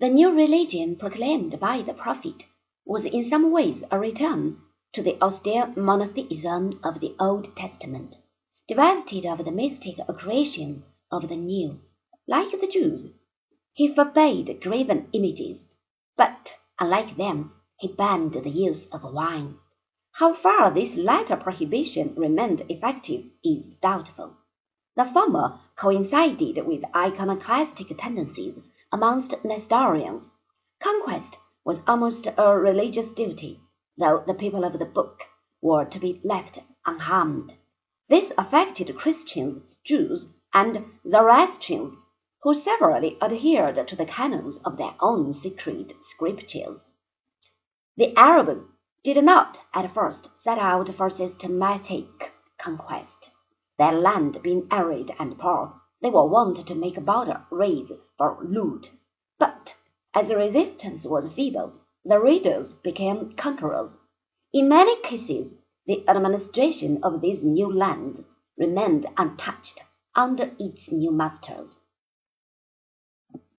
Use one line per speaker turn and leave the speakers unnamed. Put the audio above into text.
The new religion proclaimed by the prophet was in some ways a return to the austere monotheism of the Old Testament, divested of the mystic accretions of the New. Like the Jews, he forbade graven images, but, unlike them, he banned the use of wine. How far this latter prohibition remained effective is doubtful. The former coincided with iconoclastic tendencies amongst Nestorians. Conquest was almost a religious duty, though the people of the book were to be left unharmed. This affected Christians, Jews, and Zoroastrians, who severally adhered to the canons of their own sacred scriptures. The Arabs did not at first set out for systematic conquest. Their land being arid and poor, they were wont to make border raids for loot. But as resistance was feeble, the raiders became conquerors. In many cases the administration of these new lands remained untouched under its new masters.